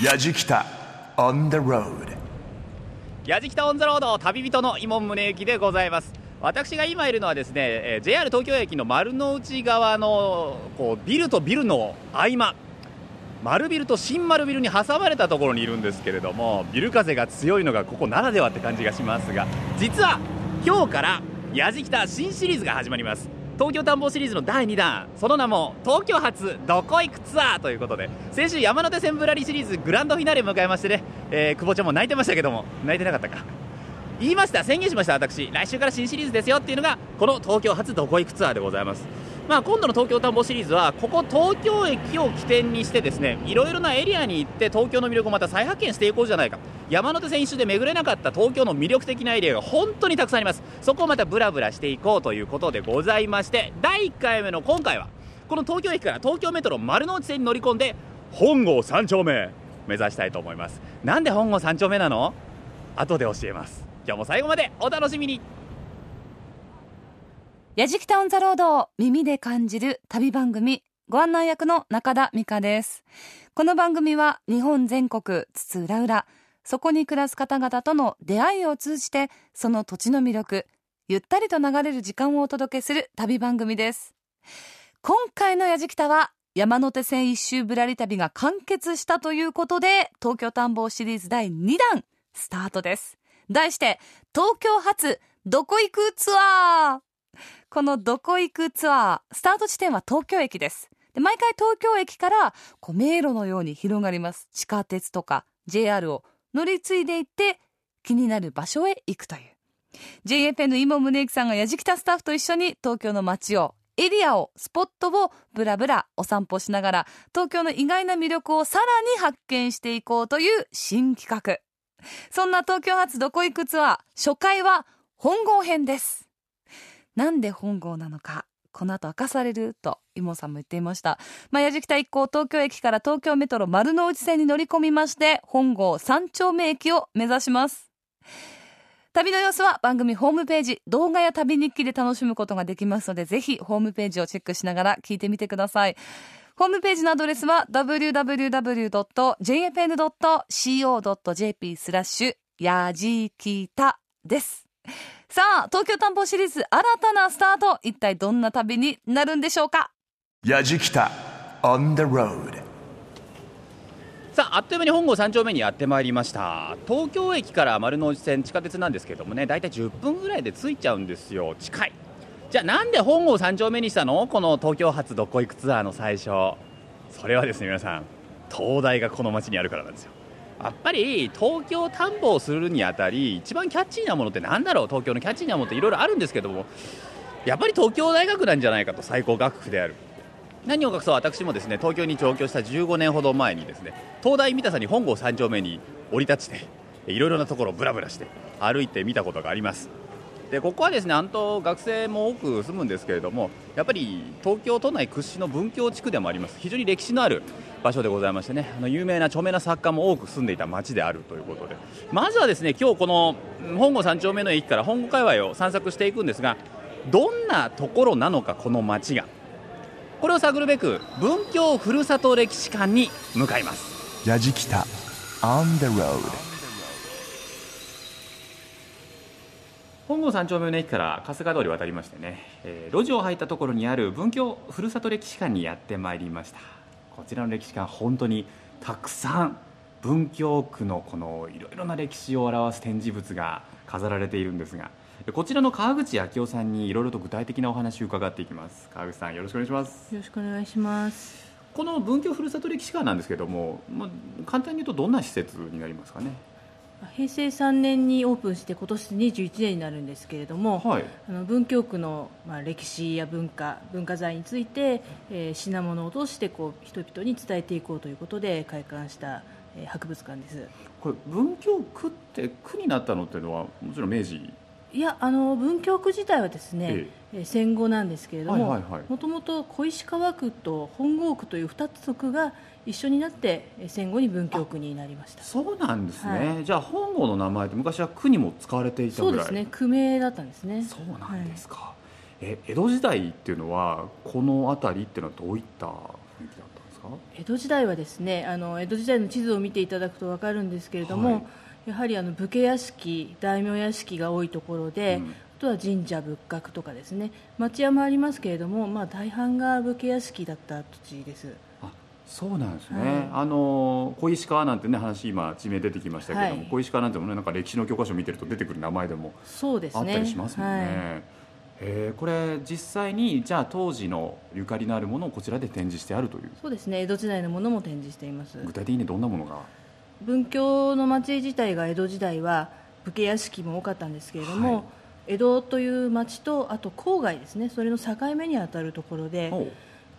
やじきた on the road やじきたオンザロード旅人の伊門宗行でございます。私が今いるのはですね、JR 東京駅の丸の内側のこうビルとビルの合間。丸ビルと新丸ビルに挟まれたところにいるんですけれどもビル風が強いのがここならではって感じがしますが実は今日からやじきた新シリーズが始まります。東京探訪シリーズの第2弾。その名も東京発どこ行くツアーということで先週山手線ぶらりシリーズグランドフィナーレを迎えましてね、えー久保ちゃんも泣いてましたけども泣いてなかったか。言いました。宣言しました。私来週から新シリーズですよっていうのがこの東京発どこ行くツアーでございます。まあ今度の東京探訪シリーズはここ東京駅を起点にしてですねいろいろなエリアに行って東京の魅力をまた再発見していこうじゃないか。山手線一周で巡れなかった東京の魅力的なエリアが本当にたくさんあります。そこをまたブラブラしていこうということでございまして第1回目の今回はこの東京駅から東京メトロ丸の内線に乗り込んで本郷三丁目目指したいと思います。なんで本郷三丁目なの？後で教えます。今日も最後までお楽しみに。やじきたオンザロードを耳で感じる旅番組ご案内役の中田美香です。この番組は日本全国津々浦々そこに暮らす方々との出会いを通じてその土地の魅力ゆったりと流れる時間をお届けする旅番組です。今回のやじきたは山手線一周ぶらり旅が完結したということで東京探訪シリーズ第2弾スタートです。題して東京発どこ行くツアー。このどこ行くツアー、スタート地点は東京駅です。で毎回東京駅からこう迷路のように広がります。地下鉄とか JR を乗り継いでいって気になる場所へ行くという。JFN の今宗行さんがやじきたスタッフと一緒に東京の街をエリアを、スポットをブラブラお散歩しながら東京の意外な魅力をさらに発見していこうという新企画。そんな東京発どこ行くツアー、初回は本郷編です。なんで本郷なのかこの後明かされるとイモさんも言っていました。まあ、やじきた一行東京駅から東京メトロ丸の内線に乗り込みまして本郷三丁目駅を目指します。旅の様子は番組ホームページ動画や旅日記で楽しむことができますのでぜひホームページをチェックしながら聞いてみてください。ホームページのアドレスは www.jfn.co.jp スラッシュやじきたです。さあ、東京探訪シリーズ新たなスタート。一体どんな旅になるんでしょうか？やじきた on the road さああっという間に本郷三丁目にやってまいりました。東京駅から丸の内線地下鉄なんですけどもね大体10分ぐらいで着いちゃうんですよ。近い。じゃあなんで本郷三丁目にしたの？この東京発どこ行くツアーの最初。それはですね皆さん東大がこの街にあるからなんですよやっぱり東京探訪するにあたり一番キャッチーなものってなんだろう？東京のキャッチーなものっていろいろあるんですけどもやっぱり東京大学なんじゃないかと最高学府である。何を隠そう？私もですね東京に上京した15年ほど前にですね東大三田さんに本郷三丁目に降り立ちていろいろなところをブラブラして歩いてみたことがあります。でここはですね本当学生も多く住むんですけれどもやっぱり東京都内屈指の文教地区でもあります。非常に歴史のある場所でございましてね。あの有名な著名な作家も多く住んでいた町であるということで。まずはですね今日このうん本郷三丁目の駅から本郷界隈を散策していくんですがどんなところなのかこの町が。これを探るべく文京ふるさと歴史館に向かいます。やじきた on the road 本郷三丁目の駅から春日通り渡りましてね、えー路地を入ったところにある文京ふるさと歴史館にやってまいりましたこちらの歴史館本当にたくさん文京区のこのいろいろな歴史を表す展示物が飾られているんですがこちらの川口昭夫さんにいろいろと具体的なお話を伺っていきます。川口さんよろしくお願いします。よろしくお願いします。この文京ふるさと歴史館なんですけども、まあ、簡単に言うとどんな施設になりますかね？平成3年にオープンして今年21年になるんですけれども、はい。あの文京区の、まあ、歴史や文化文化財について、えー品物を通してこう人々に伝えていこうということで開館した、えー博物館です。これ文京区って区になったのっていうのはもちろん明治？いやあの文京区自体はですね、ええ。ー戦後なんですけれどももともと小石川区と本郷区という2つの区が一緒になってえー戦後に文京区になりました。そうなんですね、はじゃあ本郷の名前って昔は区にも使われていたぐらい。そうですね。区名だったんですね。そうなんですか、え江戸時代っていうのはこの辺りっていうのはどういった雰囲気だったんですか？か江戸時代はですねあの江戸時代の地図を見ていただくと分かるんですけれども、はい。やはりあの武家屋敷大名屋敷が多いところで、うん。あとは神社仏閣とかですね。町屋もありますけれども、まあ、大半が武家屋敷だった土地です。あそうなんですね、はい。あの小石川なんてね話今地名出てきましたけども、はい。小石川なんてもねなんか歴史の教科書見てると出てくる名前でもあったりしますもんね。はい。へーこれ実際にじゃあ当時のゆかりのあるものをこちらで展示してあるという。そうですね。江戸時代のものも展示しています。具体的にどんなものが？文教の町自体が江戸時代は武家屋敷も多かったんですけれども、はい。江戸という町とあと郊外ですね。それの境目にあたるところで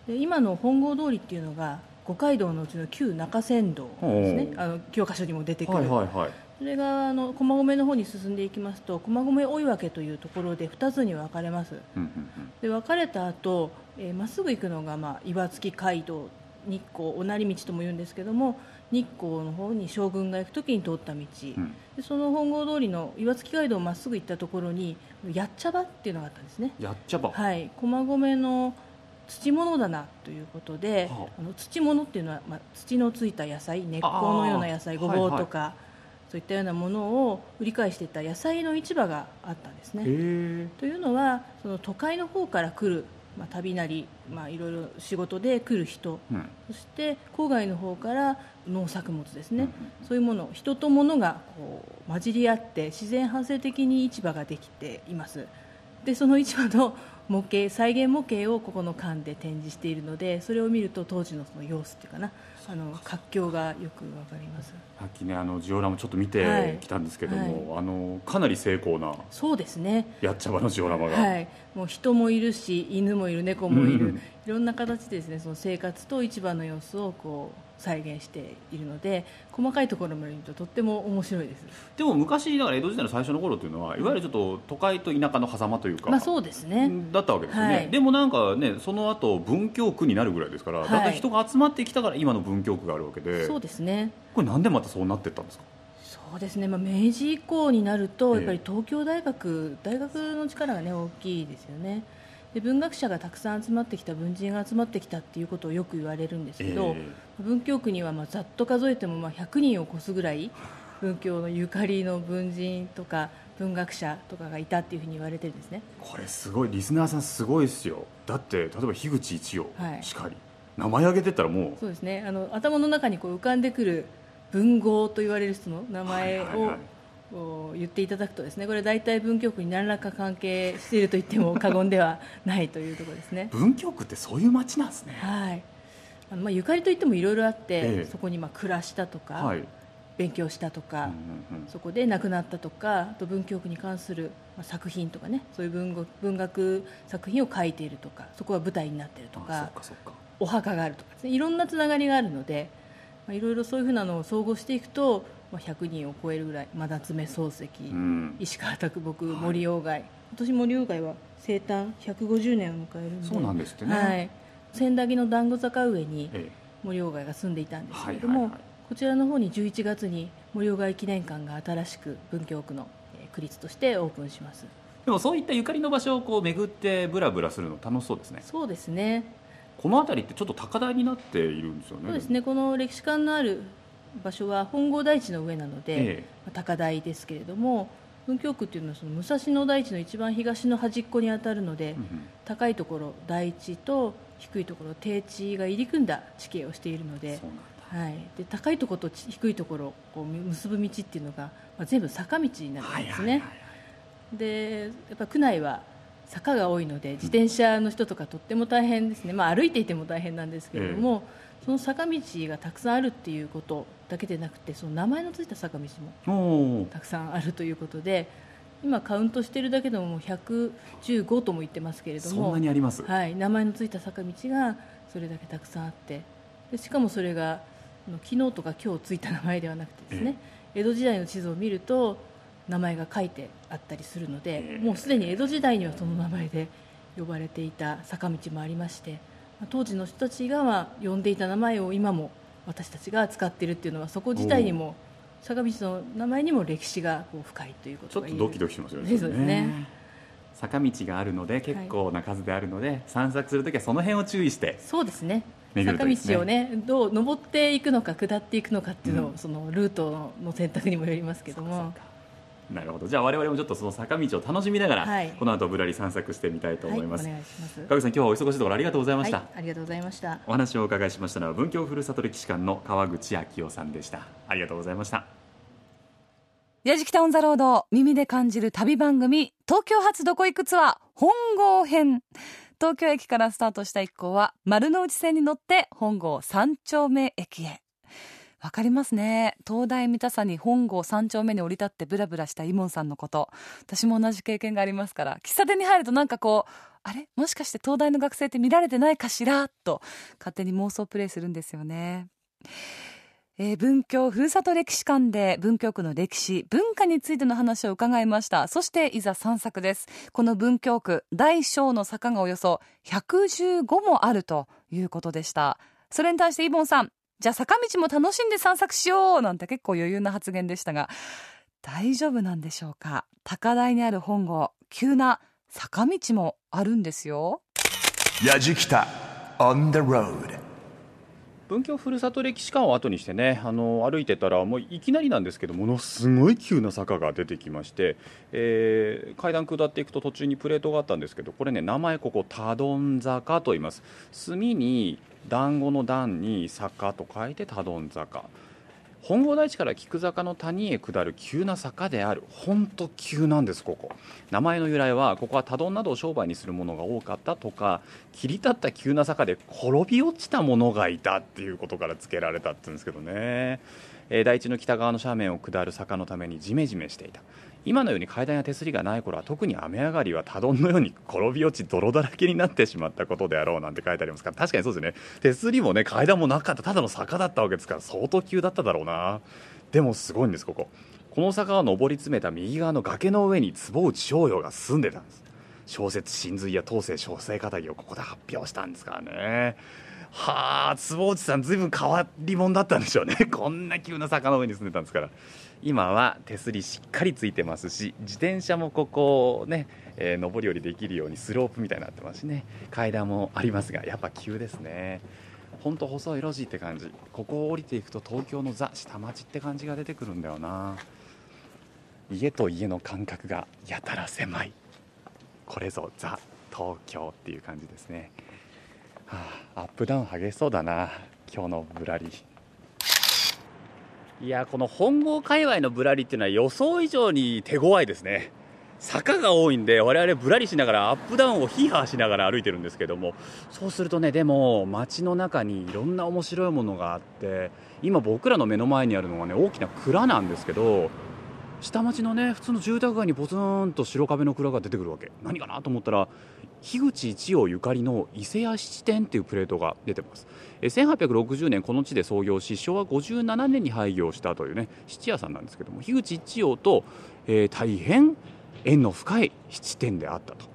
で今の本郷通りっていうのが五街道のうちの旧中山道ですね。あの教科書にも出てくる、はいはいはい。それがあの駒込の方に進んでいきますと駒込追分というところで2つに分かれます。うんうんで分かれた後えーま、っすぐ行くのが、まあ、岩槻街道日光おなり道とも言うんですけども日光の方に将軍が行く時に通った道、うん。でその本郷通りの岩槻街道をまっすぐ行ったところにやっちゃ場っていうのがあったんですね。やっちゃば、はい。駒込の土物棚ということで、はあ。あの土物っていうのは、まあ、土のついた野菜根っこのような野菜ごぼうとか、そういったようなものを売り買いしていた野菜の市場があったんですね。というのはその都会の方から来る、まあ、旅なり、まあ、いろいろ仕事で来る人うん。そして郊外の方から農作物ですね、うん。そういうもの人と物がこう混じり合って自然発生的に市場ができています。でその市場の模型再現模型をここの館で展示しているのでそれを見ると当時のその様子っていうかな。あの活況がよくわかります。さっきねあのジオラマちょっと見はい。てきたんですけども、あのかなり精巧なそうですね。やっちゃばのジオラマが、はい、もう人もいるし犬もいる猫もいる、うんいろんな形でですねその生活と市場の様子をこう再現しているので細かいところまで見るととっても面白いです。でも昔だから江戸時代の最初の頃っていうのはいわゆるちょっと都会と田舎の狭間というか、まあそうですね。だったわけですよね、はい。でもなんかねその後文京区になるぐらいですから、はい。だんだん人が集まってきたから今の文京区があるわけでそうですね。これなんでまたそうなっていったんですか？そうですね、まあ、明治以降になるとええ。やっぱり東京大学大学の力がね大きいですよね。で文学者がたくさん集まってきた文人が集まってきたっていうことをよく言われるんですけど、え文京区にはまあざっと数えてもまあ100人を超すぐらい文教のゆかりの文人とか文学者とかがいたっていうふうに言われてるんですね。これすごいリスナーさんすごいですよ。だって例えば樋口一葉はい。しかり、名前挙げてったらもそうですね。あの頭の中にこう浮かんでくる文豪と言われる人の名前を、はいはいはい。言っていただくとですねこれ大体文京区に何らか関係していると言っても過言ではないというところですね。う文京区ってそういう街なんですね。はい。あのまあゆかりといってもいろいろあって、ええ。そこにまあ暮らしたとか、はい、勉強したとか、うんうんうん。そこで亡くなったとかあと文京区に関するまあ作品とかねそういう文学文学作品を書いているとかそこは舞台になっているとあかそっかそっかお墓があるとかですね。いろんなつながりがあるので、まあ、いろいろそういうふうなのを総合していくと、まあ、100人を超えるぐらい、まあ、夏目漱石、うん。石川啄木森鴎外、今年森鴎外は生誕150年を迎えるんで。そうなんですってね。はい、千駄木の団子坂上にえ森鴎外が住んでいたんですけれども、はいはいはい。こちらの方に11月に森鴎外記念館が新しく文京区のえー区立としてオープンします。えでもそういったゆかりの場所をこう巡ってブラブラするの楽しそうですね。そうですねこの辺りってちょっと高台になっているんですよね。そうですね。この歴史館のある場所は本郷台地の上なので、ええ。まあ高台ですけれども文京区っていうのはその武蔵野台地の一番東の端っこに当たるので、うんうん。高いところ台地と低いところ低地が入り組んだ地形をしているのではい、で高いところとち低いところをこう結ぶ道っていうのが、まあ、全部坂道になるんですね、でやっぱ区内は坂が多いので自転車の人とかとっても大変ですね、まあ、歩いていても大変なんですけれども、その坂道がたくさんあるっていうことだけでなくてその名前のついた坂道もたくさんあるということで今カウントしているだけでももう115とも言ってますけれどもそんなにあります、はい、名前のついた坂道がそれだけたくさんあってでしかもそれが昨日とか今日ついた名前ではなくてですね、江戸時代の地図を見ると名前が書いてあったりするので、ええもうすでに江戸時代にはその名前で呼ばれていた坂道もありましてまあ当時の人たちがまあ呼んでいた名前を今も私たちが使っているっていうのはそこ自体にも坂道の名前にも歴史がこう深いというこちょっとドキドキしますよね。そうですね。坂道があるので結構な数であるので、散策するときはその辺を注意してそうですね。坂道をねどう登っていくのか下っていくのかっていうのを、うんそのルートの選択にもよりますけどもなるほど。じゃあ我々もちょっとその坂道を楽しみながら、はい。この後ぶらり散策してみたいと思います、願いさん今日はお忙しいところありがとうございました、はい、ありがとうございましたお話をお伺いしましたのは文京ふるさと歴史館の川口昭夫さんでした。ありがとうございました。やじきたオンザロード耳で感じる旅番組東京発どこ行くツアー本郷編。東京駅からスタートした一行は丸の内線に乗って本郷三丁目駅へわかりますね。東大三田さに本郷三丁目に降り立ってブラブラしたイモンさんのこと。私も同じ経験がありますから。喫茶店に入るとなんかこうあれ？もしかして東大の学生って見られてないかしら？と勝手に妄想プレイするんですよね。えー文京ふるさと歴史館で文京区の歴史文化についての話を伺いました。そしていざ散策です。この文京区大小の坂がおよそ115もあるということでした。それに対してイボンさんじゃあ坂道も楽しんで散策しようなんて結構余裕な発言でしたが大丈夫なんでしょうか？高台にある本郷急な坂道もあるんですよ。やじきた on the road. 文京ふるさと歴史館を後にしてねあの歩いてたらもういきなりなんですけどものすごい急な坂が出てきまして、えー階段下っていくと途中にプレートがあったんですけどこれね名前ここ多丼坂と言います。墨に団子の段に坂と書いて多丼坂。本郷台地から菊坂の谷へ下る急な坂である。本当急なんですここ。名前の由来はここは多丼などを商売にするものが多かったとか切り立った急な坂で転び落ちた者がいたっていうことから付けられたって言うんですけどね、えー台地の北側の斜面を下る坂のためにジメジメしていた。今のように階段や手すりがない頃は特に雨上がりは多丼のように転び落ち泥だらけになってしまったことであろうなんて書いてありますから。確かにそうですね。手すりもね階段もなかった。ただの坂だったわけですから相当急だっただろうな。でもすごいんですここ。この坂を登り詰めた右側の崖の上に坪内逍遥が住んでたんです。小説「真髄」や東西小生語りをここで発表したんですからね。はあ坪内さんずいぶん変わり者だったんでしょうね。こんな急な坂の上に住んでたんですから。今は手すりしっかりついてますし自転車もここね、えー上り下りできるようにスロープみたいになってますしね。階段もありますがやっぱ急ですね。ほんと細い路地って感じ。ここを降りていくと東京のザ下町って感じが出てくるんだよな。家と家の間隔がやたら狭い。これぞザ東京っていう感じですね、アップダウン激しそうだな。今日のぶらり。いやこの本郷界隈のぶらりっていうのは予想以上に手強いですね。坂が多いんで我々ぶらりしながらアップダウンをヒーハーしながら歩いてるんですけども。そうするとねでも街の中にいろんな面白いものがあって今僕らの目の前にあるのがね大きな蔵なんですけど下町のね普通の住宅街にポツンと白壁の蔵が出てくるわけ。何かなと思ったら樋口一葉ゆかりの伊勢屋七店っていうプレートが出てます。1860年この地で創業し昭和57年に廃業したというね質屋さんなんですけども樋口一葉と、えー大変縁の深い七店であったと。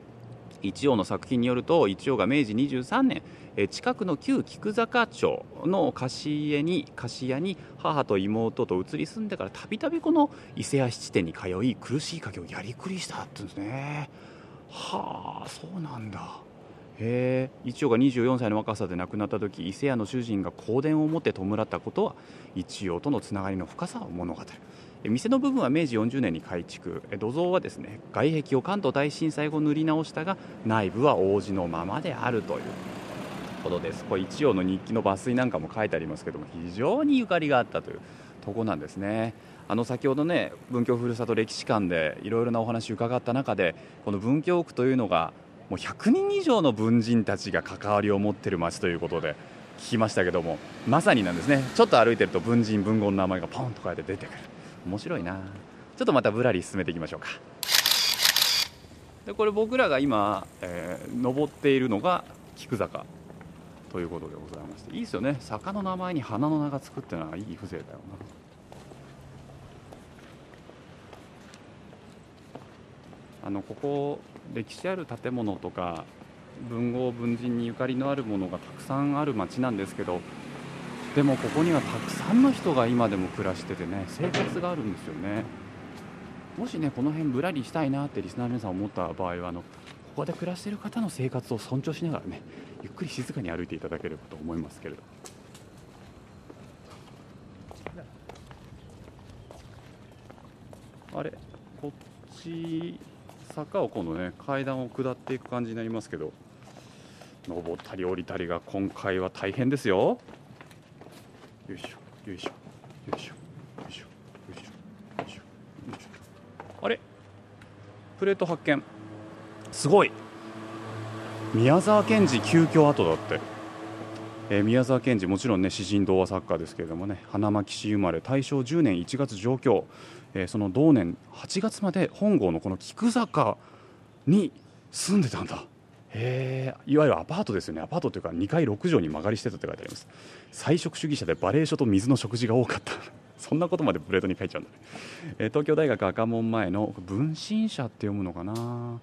一葉の作品によると一葉が明治23年近くの旧菊坂町の貸し家に貸し屋に母と妹と移り住んでからたびたびこの伊勢屋七店に通い苦しい家業をやりくりしたって言うんですね。はあそうなんだ。へえ。一葉が24歳の若さで亡くなった時伊勢屋の主人が香典を持って弔ったことは一葉とのつながりの深さを物語る。店の部分は明治40年に改築。土蔵はですね外壁を関東大震災後塗り直したが内部は王子のままであるという。ことです。これ一葉の日記の抜粋なんかも書いてありますけども非常にゆかりがあったというとこなんですね。あの先ほどね文京ふるさと歴史館でいろいろなお話伺った中でこの文京区というのがもう100人以上の文人たちが関わりを持ってる町ということで聞きましたけどもまさになんですね。ちょっと歩いてると文人文豪の名前がポンとこうやって出てくる。面白いな。ちょっとまたぶらり進めていきましょうか。でこれ僕らが今、えー登っているのが菊坂。ということでございましていいですよね。坂の名前に花の名がつくっていうのはいい風情だよな。あのここ歴史ある建物とか文豪文人にゆかりのあるものがたくさんある町なんですけどでもここにはたくさんの人が今でも暮らしててね生活があるんですよね。もしねこの辺ぶらりしたいなってリスナーの皆さん思った場合はあのここで暮らしている方の生活を尊重しながらねゆっくり静かに歩いていただければと思いますけれど。あれこっち坂を今度ね階段を下っていく感じになりますけど登ったり降りたりが今回は大変ですよ。よいしょよいしょよいしょよいしょよいしょよいしょ。あれプレート発見。すごい。宮沢賢治急遽後だって、えー宮沢賢治もちろんね詩人童話作家ですけれどもね花巻市生まれ大正10年1月上京、えーその同年8月まで本郷のこの菊坂に住んでたんだ。へえいわゆるアパートですよね。アパートというか2階6畳に間借りしてたって書いてあります。菜食主義者でバレエ書と水の食事が多かった。そんなことまでプレートに書いちゃうんだね、えー東京大学赤門前の文心社って読むのかな。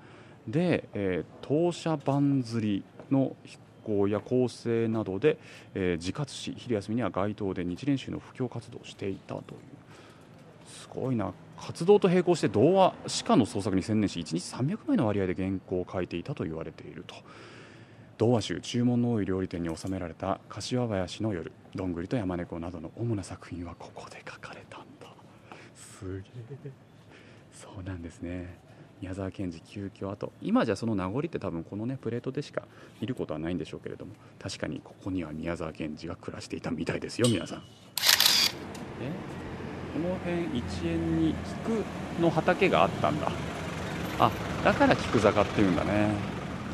で、えー当社番釣りの飛行や構成などで、えー自活し昼休みには街頭で日蓮宗の布教活動をしていたというすごいな。活動と並行して童話詩歌の創作に専念し1日300枚の割合で原稿を書いていたと言われていると。童話集注文の多い料理店に収められた柏林の夜どんぐりと山猫などの主な作品はここで書かれたんだ。すげえ。そうなんですね。宮沢賢治急遽あと今じゃその名残って多分このねプレートでしか見ることはないんでしょうけれども確かにここには宮沢賢治が暮らしていたみたいですよ皆さん。この辺一円に菊の畑があったんだ。あだから菊坂っていうんだね。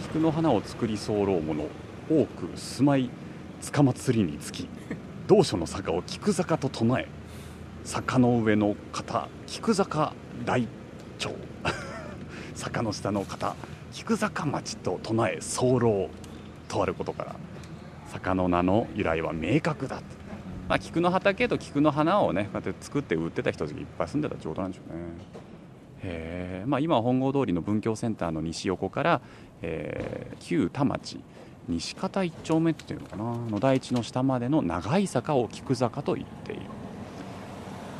菊の花を作り候者多く住まい塚祭りにつき同所の坂を菊坂と唱え坂の上の方菊坂大町坂の下の方菊坂町と唱え候とあることから坂の名の由来は明確だまあ、菊の畑と菊の花をねこうやって作って売ってた人たちがいっぱい住んでたってことなんでしょうねへえ、まあ、今は本郷通りの文教センターの西横から、えー旧田町西方一丁目っていうのかなの台地の下までの長い坂を菊坂と言っている。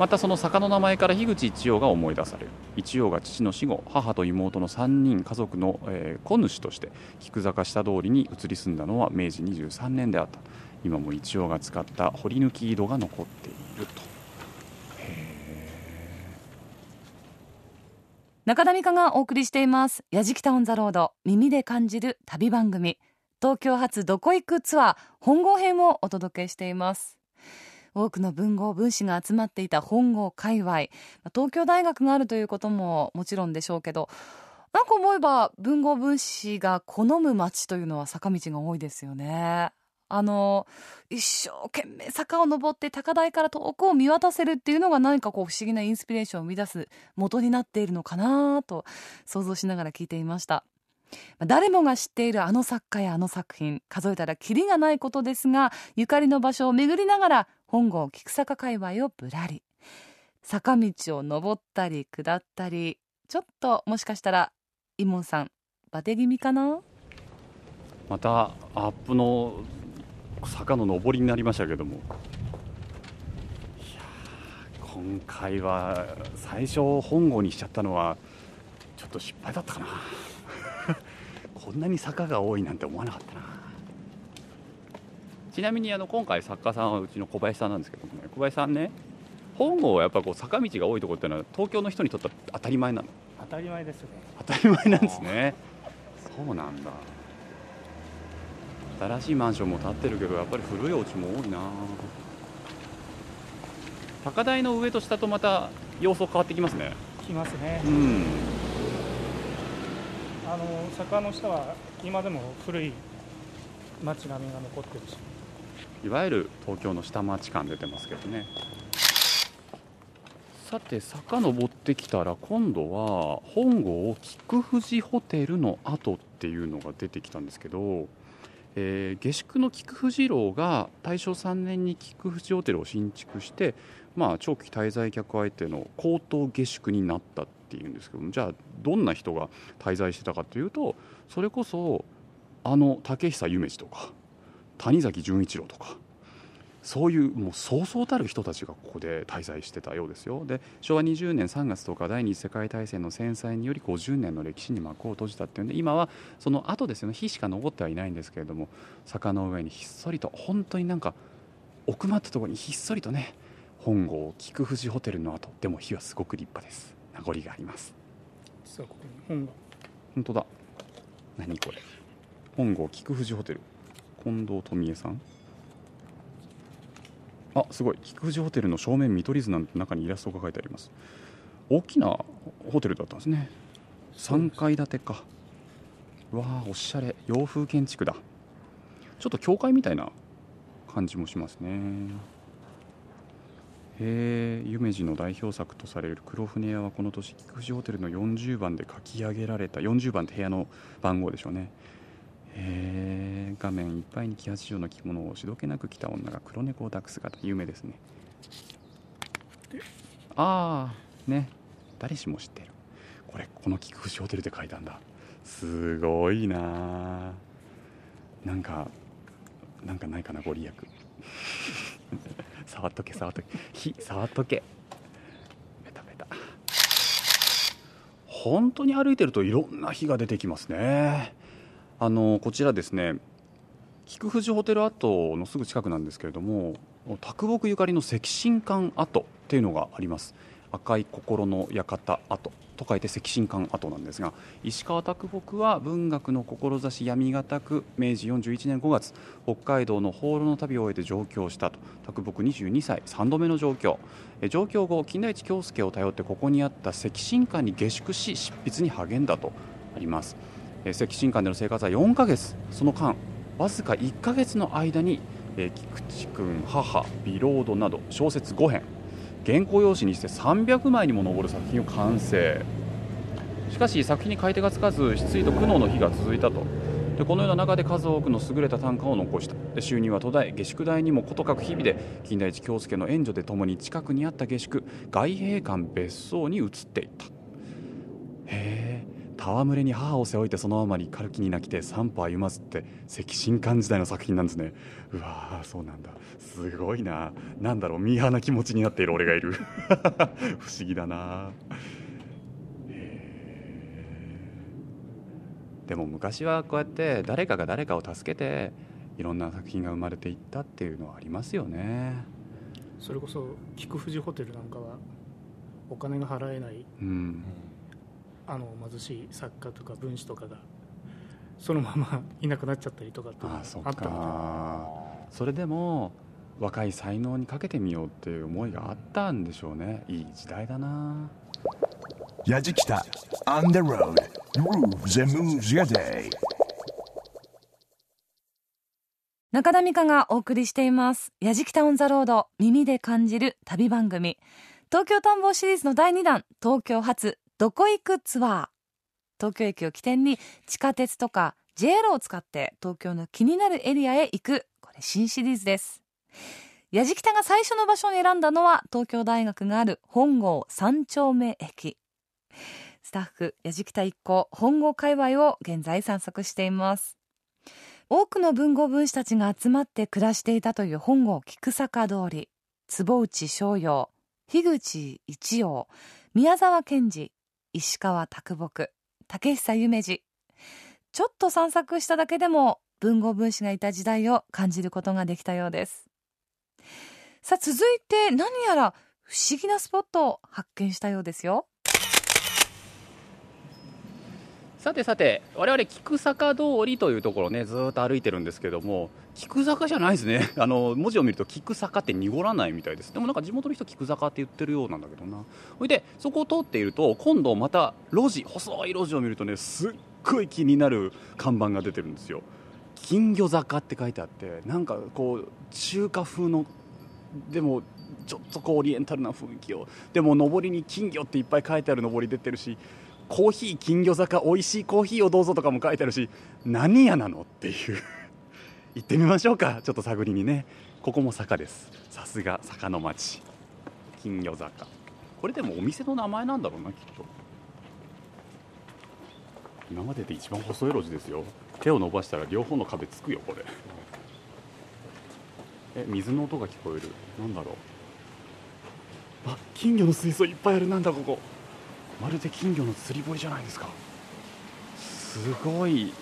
またその坂の名前から樋口一葉が思い出される。一葉が父の死後母と妹の3人家族の、えー子主として菊坂下通りに移り住んだのは明治23年であった。今も一葉が使った掘り抜き井戸が残っていると。中田美香がお送りしています「やじきた on the road。耳で感じる旅番組」東京発どこ行くツアー本郷編をお届けしています。多くの文豪文士が集まっていた本郷界隈。東京大学があるということももちろんでしょうけどなんか思えば文豪文士が好む街というのは坂道が多いですよね。あの一生懸命坂を登って高台から遠くを見渡せるっていうのが何かこう不思議なインスピレーションを生み出す元になっているのかなと想像しながら聞いていました。誰もが知っているあの作家やあの作品。数えたらキリがないことですがゆかりの場所を巡りながら本郷菊坂界隈をぶらり。坂道を登ったり下ったり。ちょっともしかしたらイモンさんバテ気味かな？またアップの坂の上りになりましたけども。いや今回は最初本郷にしちゃったのはちょっと失敗だったかな。こんなに坂が多いなんて思わなかったな。ちなみにあの今回作家さんはうちの小林さんなんですけどもね小林さんね本郷はやっぱこう坂道が多いところっていうのは東京の人にとっては当たり前なの？当たり前ですね。当たり前なんですね。そうなんだ。新しいマンションも建ってるけどやっぱり古いお家も多いな。高台の上と下とまた様相変わってきますね。来ますね。うん。あの坂の下は今でも古い街並みが残ってるしいわゆる東京の下町感出てますけどね。さて坂登ってきたら今度は本郷菊富士ホテルの跡っていうのが出てきたんですけど、えー下宿の菊富士楼が大正3年に菊富士ホテルを新築して、まあ、長期滞在客相手の高等下宿になったっていうんですけどもじゃあどんな人が滞在してたかというとそれこそあの竹久夢二とか。谷崎潤一郎とか。そういうもうそうそうたる人たちがここで滞在してたようですよ。で昭和20年3月10日第二次世界大戦の戦災により50年の歴史に幕を閉じたっていうんで今はその後ですよね。火しか残ってはいないんですけれども坂の上にひっそりと本当になんか奥まったところにひっそりとね本郷菊富士ホテルの後でも火はすごく立派です。名残があります。実はここに本が。本当だ。何これ。本郷菊富士ホテル近藤富江さん？あすごい。菊富士ホテルの正面見取り図なんて中にイラストが書いてあります。大きなホテルだったんですね。3階建てか。わあおしゃれ。洋風建築だ。ちょっと教会みたいな感じもしますね。へえ夢二の代表作とされる黒船屋はこの年菊富士ホテルの40番で書き上げられた。40番って部屋の番号でしょうね。へえ画面いっぱいに気八条の着物をしどけなく着た女が黒猫を抱く姿有名ですね。ああね。誰しも知ってる。これこの菊富士ホテルで書いたんだ。すごいななんかなんかないかなご利益。触っとけ触っとけ。火触っとけ。ペタペタ。本当に歩いてるといろんな火が出てきますね。あのこちらですね菊富士ホテル跡のすぐ近くなんですけれども卓木ゆかりの赤心館跡っていうのがあります。赤い心の館跡と書いて赤心館跡なんですが石川啄木は文学の志闇堅く明治41年5月北海道の放浪の旅を終えて上京したと。啄木22歳3度目の上京。上京後金田一京介を頼ってここにあった赤心館に下宿し執筆に励んだとあります。赤心館での生活は4ヶ月。その間わずか1ヶ月の間にえ菊池君母ビロードなど小説5編。原稿用紙にして300枚にも上る作品を完成。しかし作品に買い手がつかず失意と苦悩の日が続いたと。でこのような中で数多くの優れた短歌を残した。で収入は途絶え下宿代にも事欠く日々で金田一京介の援助でともに近くにあった下宿外兵館別荘に移っていった。へえ戯れに母を背負いてそのあまり軽きに泣きて三歩歩まずって赤心館時代の作品なんですね。うわーそうなんだ。すごいな。なんだろうミーハーな気持ちになっている俺がいる。不思議だな。でも昔はこうやって誰かが誰かを助けていろんな作品が生まれていったっていうのはありますよね。それこそ菊富士ホテルなんかはお金が払えないうんあの貧しい作家とか文士とかがそのまま いなくなっちゃったりとかっていうのがあっあったのかそれでも若い才能にかけてみようっていう思いがあったんでしょうね。いい時代だな。Yajikita on the road. Grooves and moves your day. 中田美香がお送りしています。やじきたオンザロード。耳で感じる旅番組。東京探訪シリーズの第2弾、東京発どこ行くツアー？東京駅を起点に地下鉄とか JR を使って東京の気になるエリアへ行く。これ新シリーズです。やじきたが最初の場所に選んだのは東京大学がある本郷三丁目駅。スタッフ、やじきた一行、本郷界隈を現在散策しています。多くの文豪文士たちが集まって暮らしていたという本郷菊坂通り、坪内逍遥、樋口一葉、宮沢賢治、石川啄木、竹久夢二。ちょっと散策しただけでも文豪文士がいた時代を感じることができたようです。さあ続いて何やら不思議なスポットを発見したようですよ。さてさて我々菊坂通りというところをねずっと歩いてるんですけども菊坂じゃないですね。あの文字を見ると菊坂って濁らないみたいです。でもなんか地元の人菊坂って言ってるようなんだけどな。それでそこを通っていると今度また路地細い路地を見るとねすっごい気になる看板が出てるんですよ。金魚坂って書いてあってなんかこう中華風のでもちょっとこうオリエンタルな雰囲気を。でも上りに金魚っていっぱい書いてある上り出てるしコーヒー金魚坂美味しいコーヒーをどうぞとかも書いてあるし何屋なのっていう。行ってみましょうか。ちょっと探りにね。ここも坂です。さすが坂の町。金魚坂。これでもお店の名前なんだろうなきっと。今までで一番細い路地ですよ。手を伸ばしたら両方の壁つくよこれ。え水の音が聞こえる。なんだろう。あ金魚の水槽いっぱいある。なんだここ。まるで金魚の釣り堀じゃないですか。すごいいっ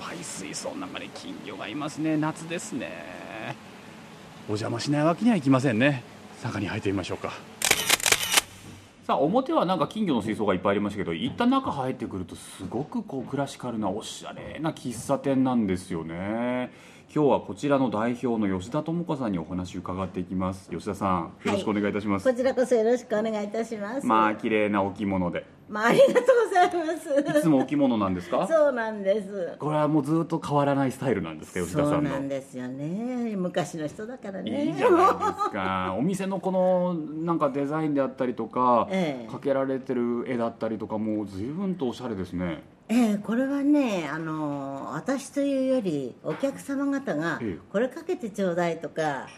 ぱい水槽の中に金魚がいますね。夏ですね。お邪魔しないわけにはいきませんね。中に入ってみましょうか。さあ表はなんか金魚の水槽がいっぱいありましたけど一旦中入ってくるとすごくこうクラシカルなおしゃれな喫茶店なんですよね。今日はこちらの代表の吉田智子さんにお話を伺っていきます吉田さんよろしくお願いいたします、こちらこそよろしくお願いいたします。まあ綺麗なお着物でまあ、ありがとうございます。いつもお着物なんですか？そうなんです。これはもうずっと変わらないスタイルなんですか吉田そさのうんなんですよね。昔の人だからね。いいじゃないですか お店のこのなんかデザインであったりとか、ええかけられてる絵だったりとかもう随分とおしゃれですねええこれはねあの私というよりお客様方がええ。これかけてちょうだいとか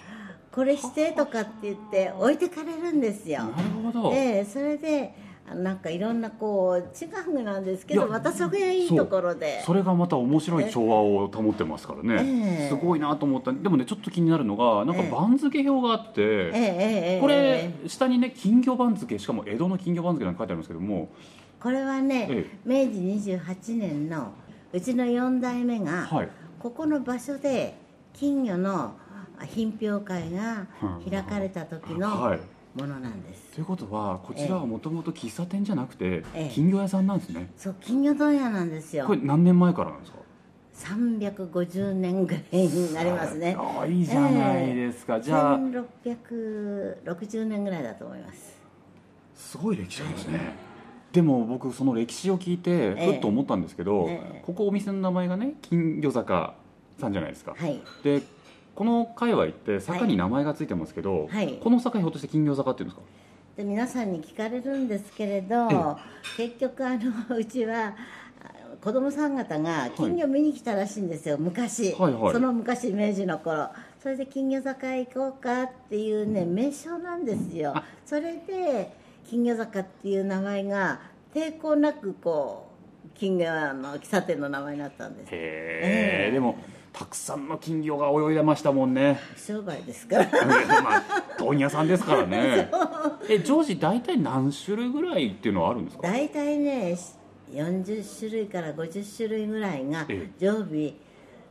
これしてとかって言って置いてかれるんですよ。なるほど、ええそれであなんかいろんなこうちぐはぐなんですけどまたそれがいいところで。それがまた面白い調和を保ってますからね、ええ。すごいなと思った。でもねちょっと気になるのがなんかええ番付表があって、ええええええ。これええ下にね金魚番付しかも江戸の金魚番付なんて書いてあるんですけどもこれはね、え明治28年のうちの4代目が、はい。ここの場所で金魚の品評会が開かれた時のはい。ものなんです、ということはこちらはもともと喫茶店じゃなくてええ。金魚屋さんなんですね、そう金魚問屋なんですよ。これ何年前からなんですか？350年ぐらいになりますね。ああいいじゃないですか、じゃあ。1660年ぐらいだと思います。すごい歴史ありますねでも僕その歴史を聞いてええ。ふっと思ったんですけど、ええ。ここお店の名前がね金魚坂さんじゃないですか、はい。でこの界隈って坂に名前がついてますけど、はい。この坂ひょっとして金魚坂っていうんですか？で皆さんに聞かれるんですけれど、結局あの うちはあ子供さん方が金魚見に来たらしいんですよ、昔、はいはい。その昔明治の頃。それで金魚坂へ行こうかっていうね名称なんですよ。あ。それで金魚坂っていう名前が抵抗なくこう金魚の喫茶店の名前になったんです。へえええ。でもたくさんの金魚が泳いでましたもんね。商売ですから。まあ問屋さんですからね。え常時大体何種類ぐらいっていうのはあるんですか？大体ね40種類から50種類ぐらいがえ常備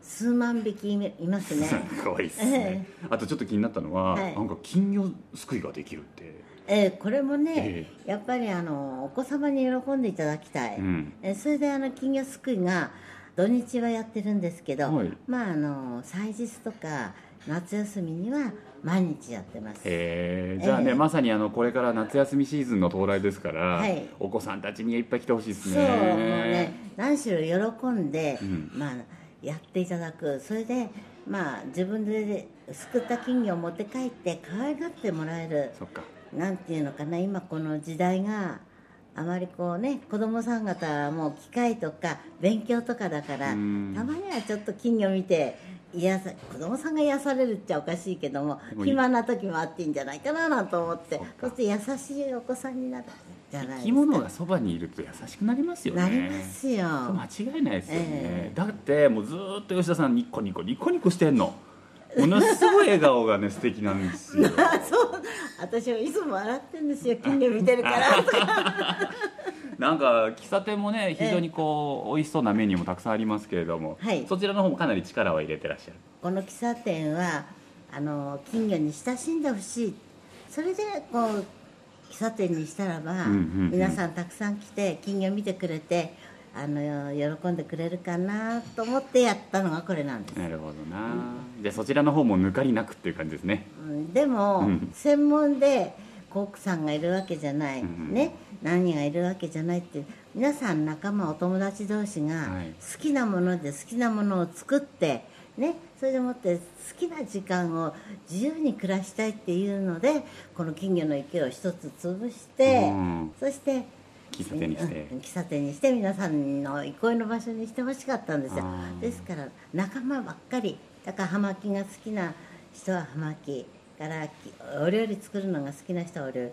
数万匹いますね。すごいですね、あとちょっと気になったのは、はい。なんか金魚すくいができるってえーこれもね、えやっぱりあのお子様に喜んでいただきたい、うん。えーそれであの金魚すくいが土日はやってるんですけど、はい。まああの祭日とか夏休みには毎日やってます。へえ。じゃあね、ええまさにあのこれから夏休みシーズンの到来ですから、はい。お子さんたちにいっぱい来てほしいですそうねもうね何しろ喜んで、うん。まあ、やっていただく。それでまあ自分ですくった金魚を持って帰って可愛がってもらえる。そっかなんていうのかな今この時代があまりこうね子供さん方はもう機械とか勉強とかだからたうん。まにはちょっと金魚見て癒さ子供さんが癒されるっちゃおかしいけども暇な時もあっていいんじゃないかななんと思ってそして優しいお子さんになるじゃないですか。生き物がそばにいると優しくなりますよね。なりますよ。間違いないですよね、ええ。だってもうずーっと吉田さんニッコニコニコニコしてんのものすごい笑顔がね素敵なんですよ。そう。私はいつも笑ってるんですよ。金魚見てるから。なんか喫茶店もね非常にこう美味しそうなメニューもたくさんありますけれども、はい。そちらの方もかなり力を入れてらっしゃる。この喫茶店はあの金魚に親しんでほしい。それでこう喫茶店にしたらば、皆さんたくさん来て金魚見てくれてあの喜んでくれるかなと思ってやったのがこれなんです、なるほどな、じゃあそちらの方も抜かりなくっていう感じですね。うんでも、うん。専門でコックさんがいるわけじゃない、うん。ね何がいるわけじゃないって皆さん仲間お友達同士がはい。好きなもので好きなものを作ってねそれでもって好きな時間を自由に暮らしたいっていうのでこの金魚の池を一つ潰して、うん。そして喫茶店にして。うん喫茶店にして皆さんの憩いの場所にしてほしかったんですよ。ですから仲間ばっかりだから葉巻が好きな人は葉巻からきお料理作るのが好きな人はお料理。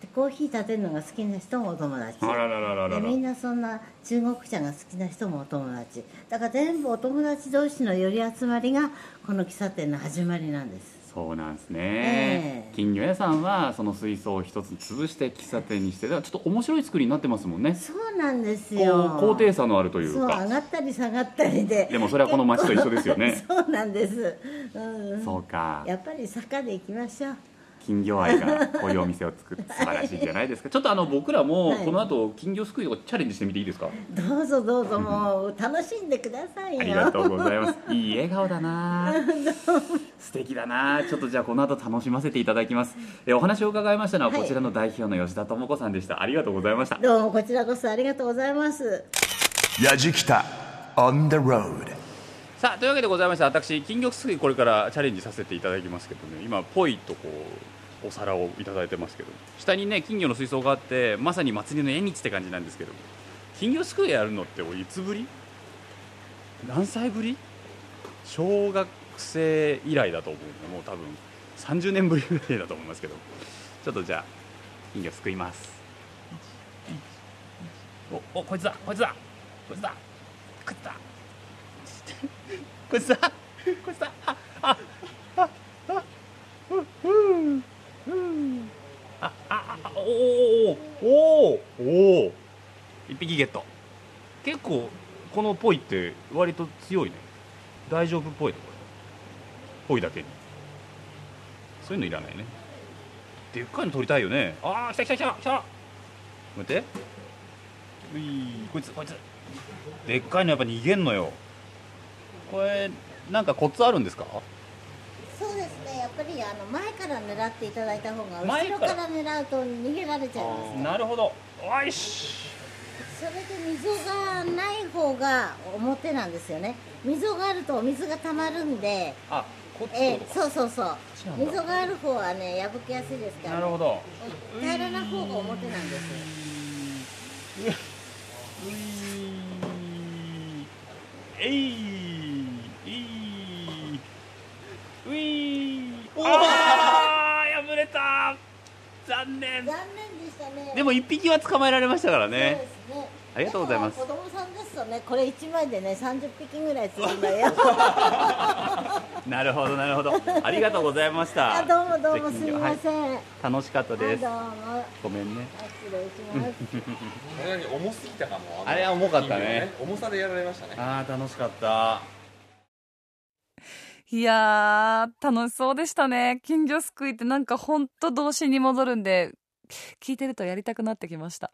でコーヒー立てるのが好きな人もお友達。でみんなそんな中国茶が好きな人もお友達。だから全部お友達同士の寄り集まりがこの喫茶店の始まりなんですそうなんですね、ええ。金魚屋さんはその水槽を一つ潰して喫茶店にしてちょっと面白い作りになってますもんね。そうなんですこよ。う高低差のあるというそう上かがったり下がったりで。でもそれはこの町と一緒ですよね。そうなんです、うん、そうか。やっぱり坂で行きましょう金魚愛がこういうお店を作って素晴らしいんじゃないですか？ちょっとあの僕らもはい。この後金魚すくいをチャレンジしてみていいですか？どうぞどうぞもう楽しんでくださいよ。ありがとうございます。いい笑顔だな。素敵だな。ちょっとじゃあこの後楽しませていただきます。えお話を伺いましたのははい。こちらの代表の吉田智子さんでした。ありがとうございました。どうもこちらこそありがとうございます。やじきた on the road さあというわけでございまして私金魚すくいこれからチャレンジさせていただきますけどね今ポイとこうお皿をいただいてますけど。下にね金魚の水槽があってまさに祭りの縁日って感じなんですけど金魚すくいやるのっていつぶり？何歳ぶり？小学生以来だと思うんでもう多分30年ぶりぐらいだと思いますけど。ちょっとじゃあ金魚すくいます。おおこいつだこいつだこいつだこいつだこいつだこいつだああああうんうんあああおおおおおお。一匹ゲット。結構このポイって割と強いね。大丈夫っぽいねこれ。ポイだけに。そういうのいらないね。でっかいの取りたいよね。ああ来た来た来た来た。待って。ういこいつこいつ。でっかいのやっぱ逃げんのよ。これなんかコツあるんですか？そうですね。やっぱりあの前から狙っていただいた方が後ろからら狙うと逃げられちゃいますなるほど。おいしそれで溝がない方が表なんですよね。溝があるとお水が溜まるんで。あこっちえそうそうそう。溝がある方はね破けやすいですからなるほど。平らな方が表なんですよ。ういえいえいういあー破れた。残念。残念でしたね。でも一匹は捕まえられましたからそうねですね。ありがとうございます。子供さんですとね。これ1枚でね30匹ぐらい釣るんだよ。なるほどなるほど。ありがとうございました。あどうもどうもすみません、はい楽しかったです。ごめんね。失礼します。重すぎたかも。のあれは重かったね。金魚重さでやられましたね。あー楽しかったいやー、楽しそうでしたね。金魚すくいってなんかほんと童心に戻るんで、聞いてるとやりたくなってきました。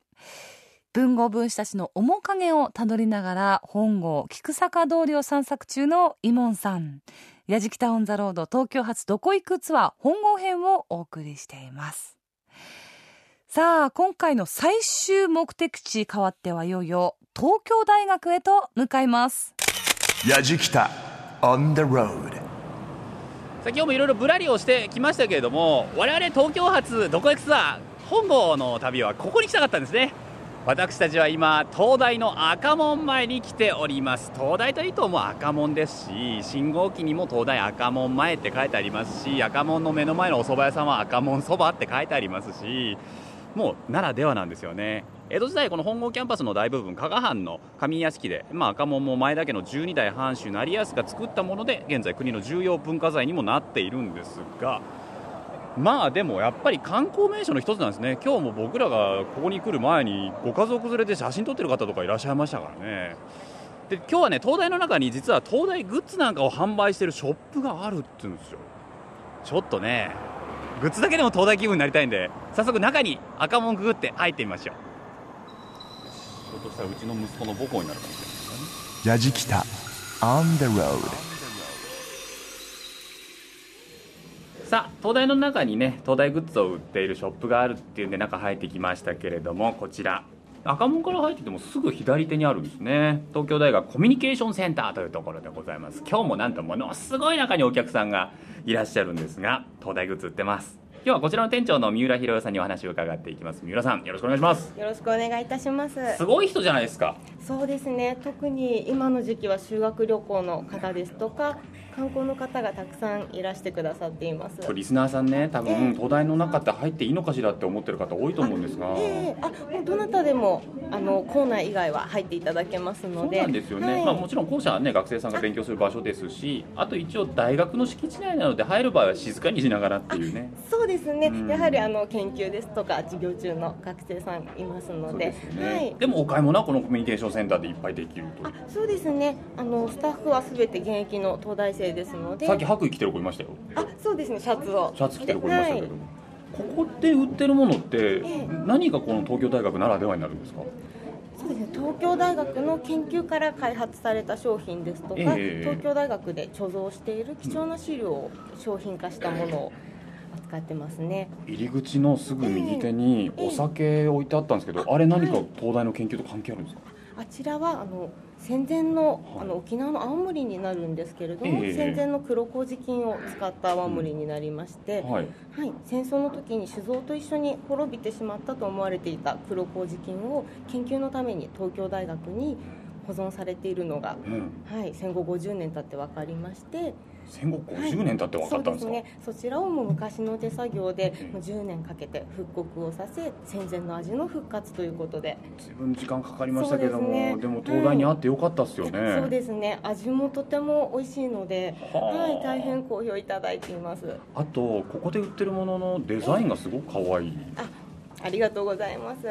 文豪分子たちの面影をたどりながら本郷菊坂通りを散策中のイモンさん。やじきたオンザロード東京発どこ行くツアー本郷編をお送りしています。さあ、今回の最終目的地変わってはいよいよ東京大学へと向かいます。やじきた on the road さあ今日もいろいろぶらりをしてきましたけれども我々東京発どこ行くツアー本郷の旅はここに来たかったんですね。私たちは今東大の赤門前に来ております。東大というとも赤門ですし信号機にも東大赤門前って書いてありますし赤門の目の前のお蕎麦屋さんは赤門そばって書いてありますしもうならではなんですよね。江戸時代この本郷キャンパスの大部分加賀藩の上屋敷で、まあ、赤門も前田家の12代藩主成安が作ったもので現在国の重要文化財にもなっているんですがまあでもやっぱり観光名所の一つなんですね。今日も僕らがここに来る前にご家族連れで写真撮ってる方とかいらっしゃいましたからね。で今日はね東大の中に実は東大グッズなんかを販売してるショップがあるって言うんですよ。ちょっとねグッズだけでも東大気分になりたいんで早速中に赤門くぐって入ってみましょう。ょっとしたらうちの息子の母校になるかもしれないですねやじきた on the road さあ東大の中にね東大グッズを売っているショップがあるっていうんで中入ってきましたけれどもこちら。赤門から入っててもすぐ左手にあるんですね。東京大学コミュニケーションセンターというところでございます。今日もなんとものすごい中にお客さんがいらっしゃるんですが東大グッズ売ってます。今日はこちらの店長の三浦博代さんにお話を伺っていきます三浦さんよろしくお願いしますよろしくお願いいたします。すごい人じゃないですかそうですね。特に今の時期は修学旅行の方ですとか、観光の方がたくさんいらしてくださっています。リスナーさんね多分、ええ。東大の中って入っていいのかしらって思ってる方多いと思うんですが、ええあもうどなたでもあの校内以外は入っていただけますそうのでなんですよね、はい。まあ、もちろん校舎はね学生さんが勉強する場所ですしあと一応大学の敷地内なので入る場合は静かにしながらっていうね。そうですね、うん。やはりあの研究ですとか授業中の学生さんいますので。そうでね、はい。でもお買い物はこのコミュニケーションセンターでいっぱいできるとあそうですね。あのスタッフはすべて現役の東大生ですので。さっき白衣着てる子いましたよ。あそうですねシャツを。シャツ着てる子いましたけど、はい。ここで売ってるものってええ。何がこの東京大学ならではになるんですか？そうですね東京大学の研究から開発された商品ですとか、ええ。東京大学で貯蔵している貴重な資料を商品化したものを扱ってますね。入り口のすぐ右手にええ。お酒置いてあったんですけど、あれ何か東大の研究と関係あるんですか、あちらはあの戦前のはいあの沖縄の青森になるんですけれども、ええ。戦前の黒麹菌を使った泡盛になりまして、はい。はい、戦争の時に酒造と一緒に滅びてしまったと思われていた黒麹菌を研究のために東京大学に保存されているのが、うん、はい、戦後50年経って分かりまして戦後50年経って分かったんですか、そうですね。そちらをもう昔の手作業でもう10年かけて復刻をさせ戦前の味の復活ということで、自分時間かかりましたけどもで,、ね。も東大にあってよかったですよね、そうですね。味もとても美味しいので、はあ。はい、大変好評いただいています。あとここで売ってるもののデザインがすごく可愛い。ありがとうございます。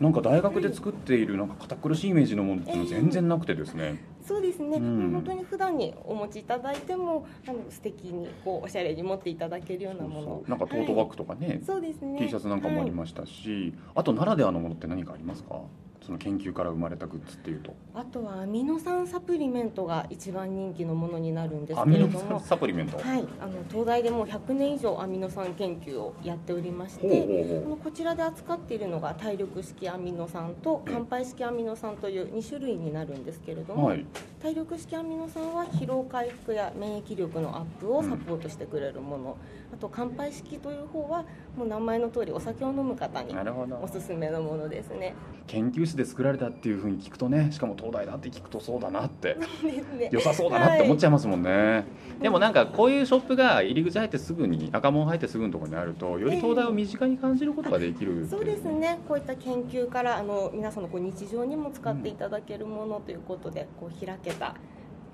なんか大学で作っているなんか堅苦しいイメージのものっていうの全然なくてですね、そうですね、うん。本当に普段にお持ちいただいてもあの素敵にこうおしゃれに持っていただけるようなもの。なんかトートバッグとかね、そうですね。T シャツなんかもありましたし、あとならではのものって何かありますか？その研究から生まれたグッズっていうと。あとはアミノ酸サプリメントが一番人気のものになるんですアけれども。サプリメント、はい、あの東大でもう100年以上アミノ酸研究をやっておりましてこちらで扱っているのが体力式アミノ酸と乾杯式アミノ酸という2種類になるんですけれども、はい体力式アミノ酸は疲労回復や免疫力のアップをサポートしてくれるもの、あと乾杯式という方はもう名前の通りお酒を飲む方におすすめのものですね。研究室で作られたっていうふうに聞くとねしかも東大だって聞くとそうだなって。ね。良さそうだなって思っちゃいますもんね、でもなんかこういうショップが入り口入ってすぐに赤門入ってすぐのところにあるとより東大を身近に感じることができるっていそうですね。こういった研究からあの皆さんのこう日常にも使っていただけるものということで、こう開けた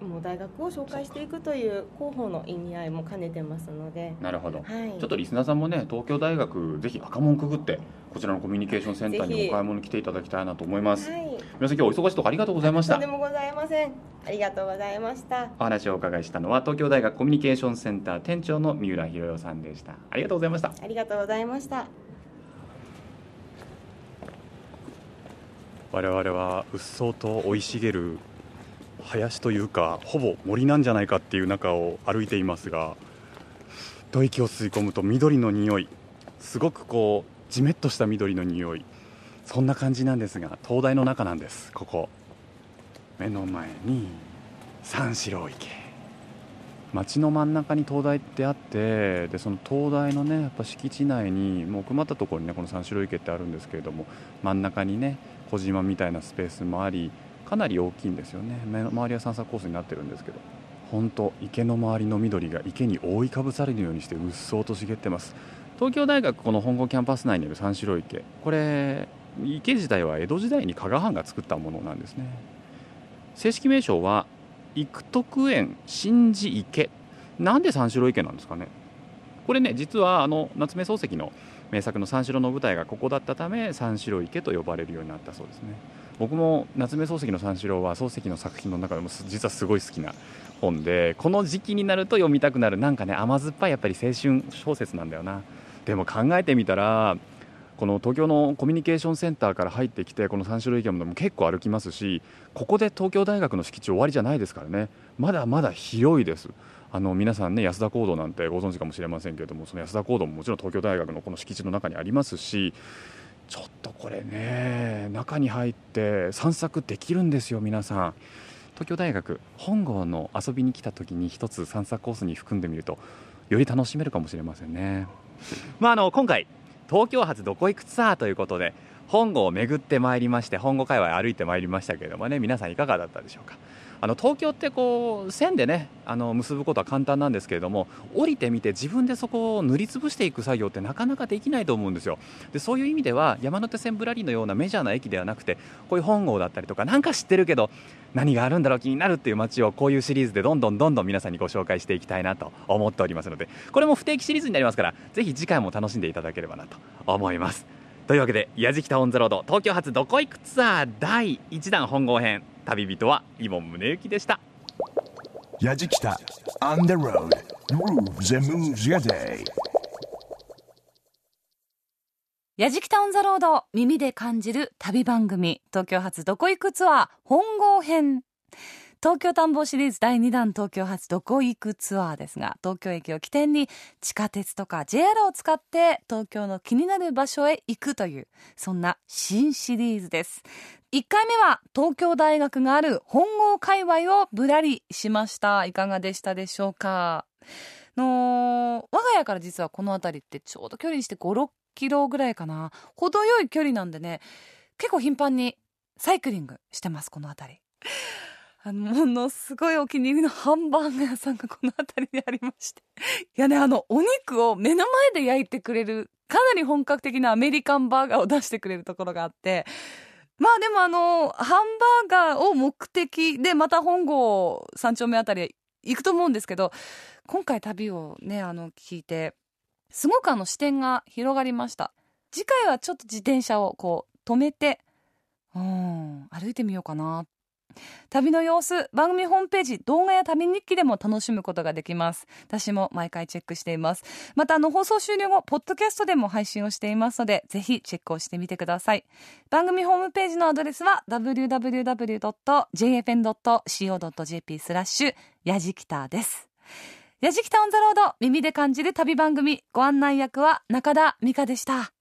もう大学を紹介していくという広報の意味合いも兼ねてますので、なるほど、はい、ちょっとリスナーさんもね東京大学ぜひ赤門くぐってこちらのコミュニケーションセンターにお買い物に来ていただきたいなと思います、はい、皆さん今日お忙しいところありがとうございました。とんでもございません。ありがとうございました。お話をお伺いしたのは東京大学コミュニケーションセンター店長の三浦博代さんでした。ありがとうございました。ありがとうございました。我々はうっそうと生い茂る林というかほぼ森なんじゃないかっていう中を歩いていますが吐息を吸い込むと緑の匂いすごくこうじめっとした緑の匂いそんな感じなんですが灯台の中なんですここ。目の前に三四郎池。街の真ん中に灯台ってあってでその灯台のねやっぱ敷地内にもう奥まったところにねこの三四郎池ってあるんですけれども真ん中にね小島みたいなスペースもありかなり大きいんですよね。周りは散策コースになってるんですけど。本当池の周りの緑が池に覆いかぶされるようにしてうっそうと茂ってます。東京大学この本郷キャンパス内にある三四郎池。これ池自体は江戸時代に加賀藩が作ったものなんですね。正式名称は育徳園新寺池。なんで三四郎池なんですかね。これね実はあの夏目漱石の名作の三四郎の舞台がここだったため三四郎池と呼ばれるようになったそうですね。僕も夏目漱石の三四郎は漱石の作品の中でも実はすごい好きな本でこの時期になると読みたくなる。なんかね甘酸っぱいやっぱり青春小説なんだよな。でも考えてみたらこの東京のコミュニケーションセンターから入ってきてこの三四郎池も結構歩きますしここで東京大学の敷地終わりじゃないですからね。まだまだ広いです。あの皆さんね安田講堂なんてご存知かもしれませんけれどもその安田講堂ももちろん東京大学のこの敷地の中にありますしちょっとこれね中に入って散策できるんですよ皆さん。東京大学本郷の遊びに来た時に一つ散策コースに含んでみるとより楽しめるかもしれませんね。まああの今回東京発どこ行くツアーということで本郷を巡ってまいりまして本郷界隈歩いてまいりましたけれどもね皆さんいかがだったでしょうか？あの東京ってこう線でねあの結ぶことは簡単なんですけれども降りてみて自分でそこを塗りつぶしていく作業ってなかなかできないと思うんですよ。でそういう意味では山手線ぶらりのようなメジャーな駅ではなくてこういう本郷だったりとかなんか知ってるけど何があるんだろう気になるっていう街をこういうシリーズでどんどんどんどん皆さんにご紹介していきたいなと思っておりますのでこれも不定期シリーズになりますからぜひ次回も楽しんでいただければなと思います。というわけで「やじきた on the road 東京発どこ行くツアー」第1弾本郷編。旅人は井門宗之でした。やじきた。On the road. Grooves and moves your day. やじきたオンザロード耳で感じる旅番組東京発どこ行くツアー本郷編東京探訪シリーズ第2弾東京発どこ行くツアーですが東京駅を起点に地下鉄とか JR を使って東京の気になる場所へ行くというそんな新シリーズです。1回目は東京大学がある本郷界隈をぶらりしました。いかがでしたでしょうか？の我が家から実はこの辺りってちょうど距離にして56キロぐらいかな。程よい距離なんでね結構頻繁にサイクリングしてますこの辺り。あのものすごいお気に入りのハンバーガー屋さんがこの辺りにありまして。いやねあのお肉を目の前で焼いてくれるかなり本格的なアメリカンバーガーを出してくれるところがあって。まあでもあのハンバーガーを目的でまた本郷三丁目あたりへ行くと思うんですけど今回旅をねあの聞いてすごくあの視点が広がりました。次回はちょっと自転車をこう止めてうん歩いてみようかなっ旅の様子番組ホームページ動画や旅日記でも楽しむことができます。私も毎回チェックしています。またあの放送終了後ポッドキャストでも配信をしていますのでぜひチェックをしてみてください。番組ホームページのアドレスは www.jfn.co.jp スラッシュやじきたです。やじきたオンザロード耳で感じる旅番組。ご案内役は中田美香でした。